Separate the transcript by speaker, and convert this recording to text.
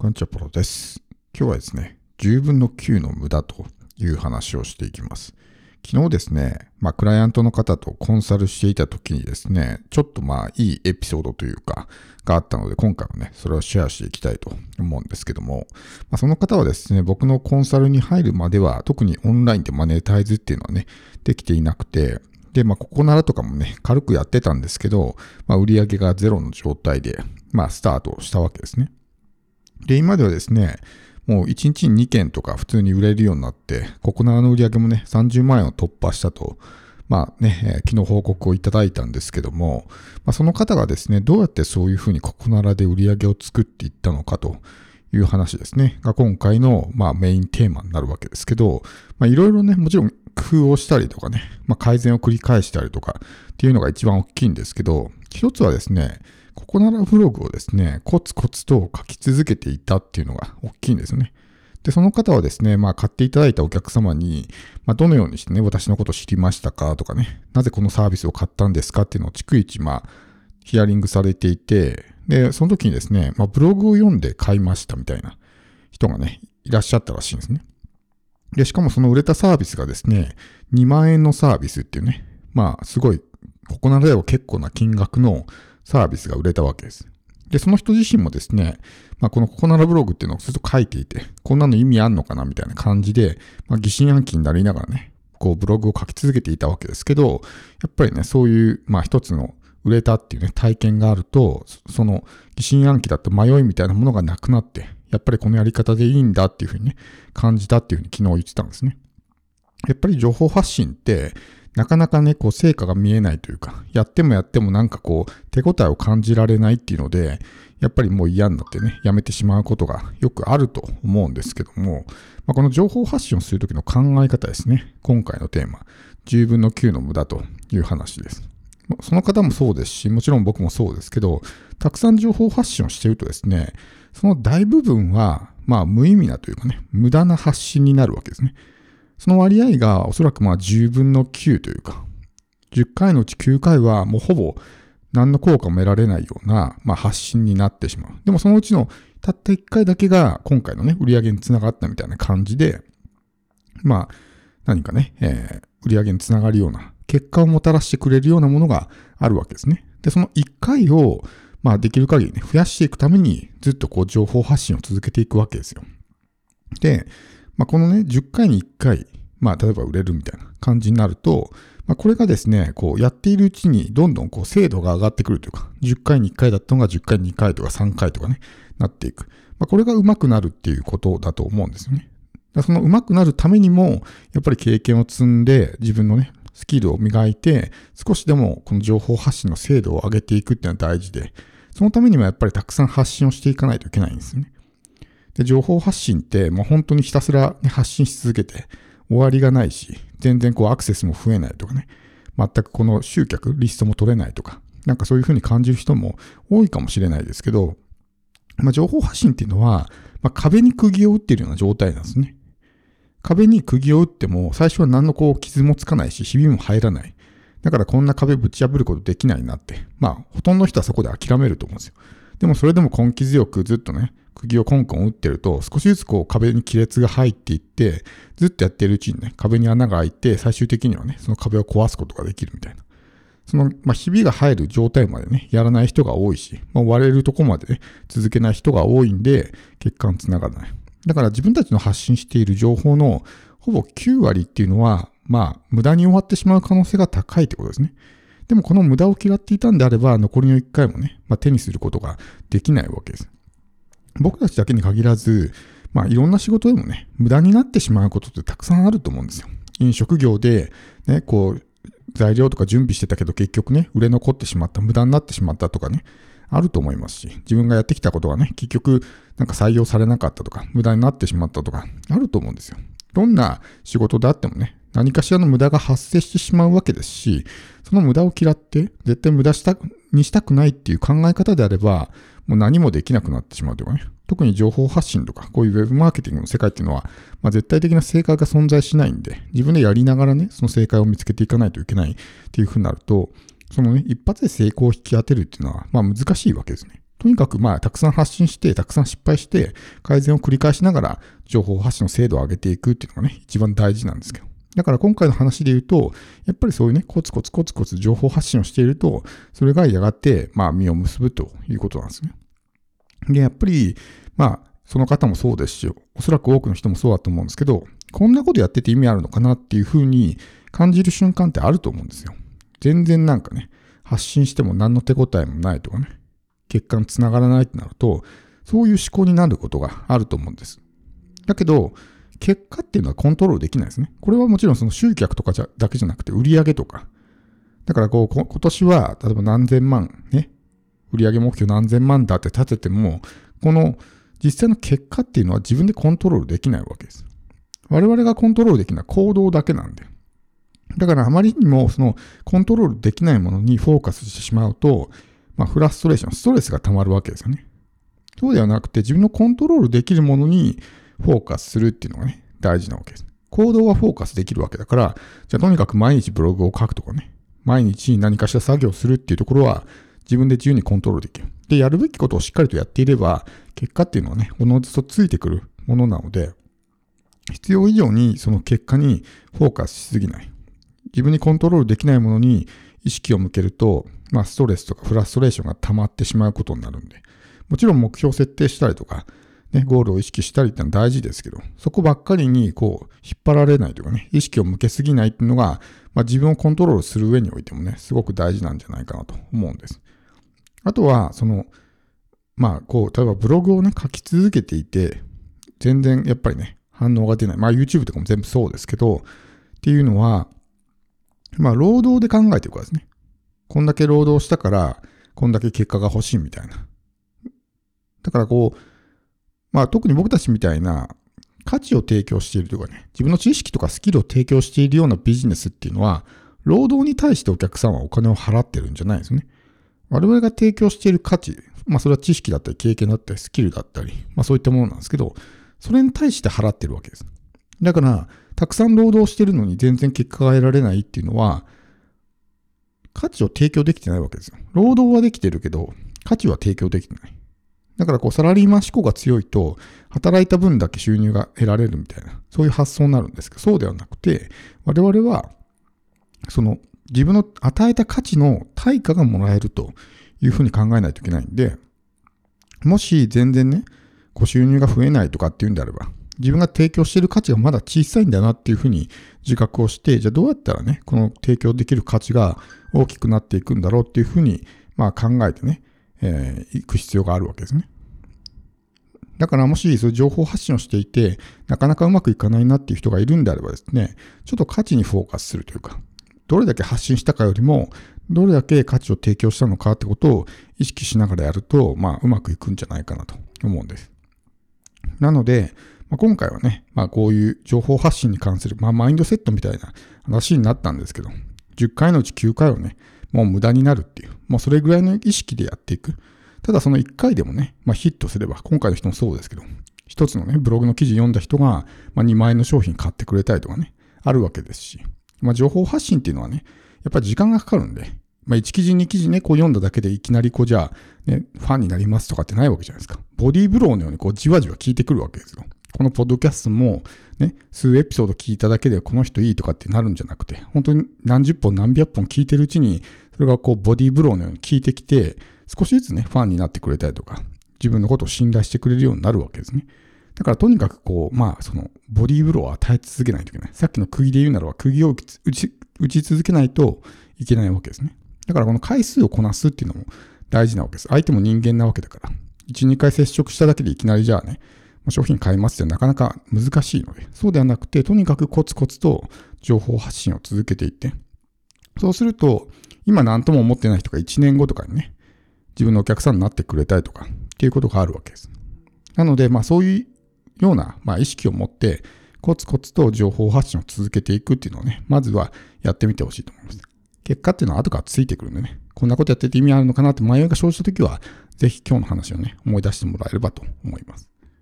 Speaker 1: こんにちは、ポロです。今日はですね、10分の9の無駄という話をしていきます。昨日ですね、まあ、クライアントの方とコンサルしていた時にですね、ちょっとまあ、いいエピソードというか、があったので、今回はね、それをシェアしていきたいと思うんですけども、まあ、その方はですね、僕のコンサルに入るまでは、特にオンラインでマネタイズっていうのはね、できていなくて、で、まあ、ここならとかもね、軽くやってたんですけど、まあ、売り上げがゼロの状態で、まあ、スタートしたわけですね。で、今ではですね、もう1日に2件とか普通に売れるようになって、ここならの売り上げもね、30万円を突破したと、まあね、昨日報告をいただいたんですけども、まあ、その方がですね、どうやってそういうふうにここならで売り上げを作っていったのかという話ですね、が今回の、まあ、メインテーマになるわけですけど、まあ、いろいろね、もちろん工夫をしたりとかね、まあ、改善を繰り返したりとかっていうのが一番大きいんですけど、一つはですね、ここならブログをですね、コツコツと書き続けていたっていうのが大きいんですよね。で、その方はですね、まあ買っていただいたお客様に、まあどのようにしてね、私のこと知りましたかとかね、なぜこのサービスを買ったんですかっていうのを逐一、まあ、ヒアリングされていて、で、その時にですね、まあブログを読んで買いましたみたいな人がね、いらっしゃったらしいんですね。で、しかもその売れたサービスがですね、2万円のサービスっていうね、まあすごい、ここならでは結構な金額のサービスが売れたわけです。で、その人自身もですね、まあ、このココナラブログっていうのをずっと書いていて、こんなの意味あんのかなみたいな感じで、まあ、疑心暗鬼になりながらね、こうブログを書き続けていたわけですけど、やっぱりね、そういう、まあ一つの売れたっていうね、体験があると、その疑心暗鬼だった迷いみたいなものがなくなって、やっぱりこのやり方でいいんだっていうふうにね、感じたっていうふうに昨日言ってたんですね。やっぱり情報発信って、なかなかね、こう成果が見えないというか、やってもやってもなんかこう手応えを感じられないっていうので、やっぱりもう嫌になってね、やめてしまうことがよくあると思うんですけども、まあ、この情報発信をするときの考え方ですね。今回のテーマ、10分の9の無駄という話です。その方もそうですし、もちろん僕もそうですけど、たくさん情報発信をしているとですね、その大部分は、まあ無意味なというかね、無駄な発信になるわけですね。その割合がおそらくまあ10分の9というか、10回のうち9回はもうほぼ何の効果も得られないような、まあ、発信になってしまう。でもそのうちのたった1回だけが今回のね、売り上げにつながったみたいな感じで、まあ、何かね、えー売り上げにつながるような、結果をもたらしてくれるようなものがあるわけですね。で、その1回を、まあ、できる限りね、増やしていくために、ずっとこう、情報発信を続けていくわけですよ。で、まあ、このね、10回に1回、まあ、例えば売れるみたいな感じになると、まあ、これがですね、こう、やっているうちに、どんどんこう、精度が上がってくるというか、10回に1回だったのが10回に2回とか3回とかね、なっていく。まあ、これが上手くなるっていうことだと思うんですよね。その上手くなるためにも、やっぱり経験を積んで、自分のね、スキルを磨いて、少しでもこの情報発信の精度を上げていくっていうのは大事で、そのためにもやっぱりたくさん発信をしていかないといけないんですよね。で、情報発信って、もう本当にひたすら、ね、発信し続けて終わりがないし、全然こうアクセスも増えないとかね、全くこの集客、リストも取れないとか、なんかそういうふうに感じる人も多いかもしれないですけど、まあ、情報発信っていうのは、まあ、壁に釘を打っているような状態なんですね。壁に釘を打っても、最初は何のこう傷もつかないし、ひびも入らない。だからこんな壁ぶち破ることできないなって。まあ、ほとんどの人はそこで諦めると思うんですよ。でもそれでも根気強くずっとね、釘をコンコン打ってると、少しずつこう壁に亀裂が入っていって、ずっとやってるうちにね、壁に穴が開いて、最終的にはね、その壁を壊すことができるみたいな。その、まあ、ひびが入る状態までね、やらない人が多いし、まあ、割れるとこまでね、続けない人が多いんで、結果につながらない。だから自分たちの発信している情報のほぼ9割っていうのは、まあ、無駄に終わってしまう可能性が高いってことですね。でもこの無駄を嫌っていたんであれば、残りの1回もね、まあ、手にすることができないわけです。僕たちだけに限らず、まあ、いろんな仕事でもね、無駄になってしまうことってたくさんあると思うんですよ。飲食業で、ね、こう、材料とか準備してたけど結局ね、売れ残ってしまった、無駄になってしまったとかね、あると思いますし、自分がやってきたことがね、結局、なんか採用されなかったとか、無駄になってしまったとか、あると思うんですよ。どんな仕事であってもね、何かしらの無駄が発生してしまうわけですし、その無駄を嫌って、絶対無駄したにしたくないっていう考え方であれば、もう何もできなくなってしまうというかね、特に情報発信とか、こういうウェブマーケティングの世界っていうのは、まあ、絶対的な正解が存在しないんで、自分でやりながらね、その正解を見つけていかないといけないっていうふうになると、そのね、一発で成功を引き当てるっていうのは、まあ難しいわけですね。とにかくまあ、たくさん発信して、たくさん失敗して、改善を繰り返しながら、情報発信の精度を上げていくっていうのがね、一番大事なんですけど。だから今回の話で言うと、やっぱりそういうね、コツコツコツコツ情報発信をしていると、それがやがて、まあ、実を結ぶということなんですね。で、やっぱり、まあ、その方もそうですし、おそらく多くの人もそうだと思うんですけど、こんなことやってて意味あるのかなっていうふうに感じる瞬間ってあると思うんですよ。全然なんかね、発信しても何の手応えもないとかね、結果につながらないってなると、そういう思考になることがあると思うんです。だけど、結果っていうのはコントロールできないですね。これはもちろんその集客とかじゃだけじゃなくて売り上げとか。だからこう、今年は例えば何千万ね、売上目標何千万だって立てても、この実際の結果っていうのは自分でコントロールできないわけです。我々がコントロールできるのは行動だけなんで。だからあまりにもそのコントロールできないものにフォーカスしてしまうと、まあ、フラストレーション、ストレスが溜まるわけですよね。そうではなくて自分のコントロールできるものにフォーカスするっていうのがね、大事なわけです。行動はフォーカスできるわけだから、じゃあとにかく毎日ブログを書くとかね、毎日何かしら作業をするっていうところは自分で自由にコントロールできる。で、やるべきことをしっかりとやっていれば、結果っていうのはね、おのずとついてくるものなので、必要以上にその結果にフォーカスしすぎない。自分にコントロールできないものに意識を向けると、まあ、ストレスとかフラストレーションが溜まってしまうことになるんで、もちろん目標設定したりとか、ね、ゴールを意識したりってのは大事ですけど、そこばっかりにこう、引っ張られないというかね、意識を向けすぎないっていうのが、まあ、自分をコントロールする上においてもね、すごく大事なんじゃないかなと思うんです。あとは、その、まあ、こう、例えばブログをね、書き続けていて、全然やっぱりね、反応が出ない。まあ、YouTube とかも全部そうですけど、っていうのは、まあ、労働で考えていくからですね。こんだけ労働したから、こんだけ結果が欲しいみたいな。だからこう、まあ特に僕たちみたいな価値を提供しているというかね、自分の知識とかスキルを提供しているようなビジネスっていうのは、労働に対してお客さんはお金を払ってるんじゃないですね。我々が提供している価値、まあそれは知識だったり経験だったりスキルだったり、まあそういったものなんですけど、それに対して払ってるわけです。だから、たくさん労働してるのに全然結果が得られないっていうのは、価値を提供できてないわけですよ。労働はできてるけど、価値は提供できてない。だからこうサラリーマン思考が強いと、働いた分だけ収入が得られるみたいな、そういう発想になるんですけど、そうではなくて、我々は、その自分の与えた価値の対価がもらえるというふうに考えないといけないんで、もし全然ね、こう収入が増えないとかっていうんであれば、自分が提供している価値がまだ小さいんだなっていうふうに自覚をして、じゃあどうやったらね、この提供できる価値が大きくなっていくんだろうっていうふうに、まあ考えてね、えー、行く必要があるわけですね。だからもしそういう情報発信をしていて、なかなかうまくいかないなっていう人がいるんであればですね、ちょっと価値にフォーカスするというか、どれだけ発信したかよりも、どれだけ価値を提供したのかってことを意識しながらやると、まあ、うまくいくんじゃないかなと思うんです。なので、まあ、今回はね、まあ、こういう情報発信に関する、まあ、マインドセットみたいな話になったんですけど、10回のうち9回はね、もう無駄になるっていう、もうそれぐらいの意識でやっていく。ただその1回でもね、まあ、ヒットすれば、今回の人もそうですけど、一つのね、ブログの記事読んだ人が、まあ、2万円の商品買ってくれたりとかね、あるわけですし、まあ、情報発信っていうのはね、やっぱり時間がかかるんで、まあ、1記事2記事ね、こう読んだだけでいきなりこうじゃあ、ね、ファンになりますとかってないわけじゃないですか。ボディーブローのようにこうじわじわ効いてくるわけですよ。このポッドキャストも、ね、数エピソード聞いただけでこの人いいとかってなるんじゃなくて、本当に何十本何百本聞いてるうちに、それがこうボディーブローのように効いてきて、少しずつね、ファンになってくれたりとか、自分のことを信頼してくれるようになるわけですね。だからとにかくこう、まあそのボディーブローを与え続けないといけない。さっきの釘で言うならば釘を打ち打ち続けないといけないわけですね。だからこの回数をこなすっていうのも大事なわけです。相手も人間なわけだから。1、2回接触しただけでいきなりじゃあね、商品買いますってなかなか難しいので、そうではなくて、とにかくコツコツと情報発信を続けていって、そうすると、今何とも思ってない人が1年後とかにね、自分のお客さんになってくれたりとか、っていうことがあるわけです。なので、まあそういうような、まあ、意識を持って、コツコツと情報発信を続けていくっていうのをね、まずはやってみてほしいと思います。結果っていうのは後からついてくるんでね、こんなことやってて意味あるのかなって迷いが生じたときは、ぜひ今日の話をね、思い出してもらえればと思います。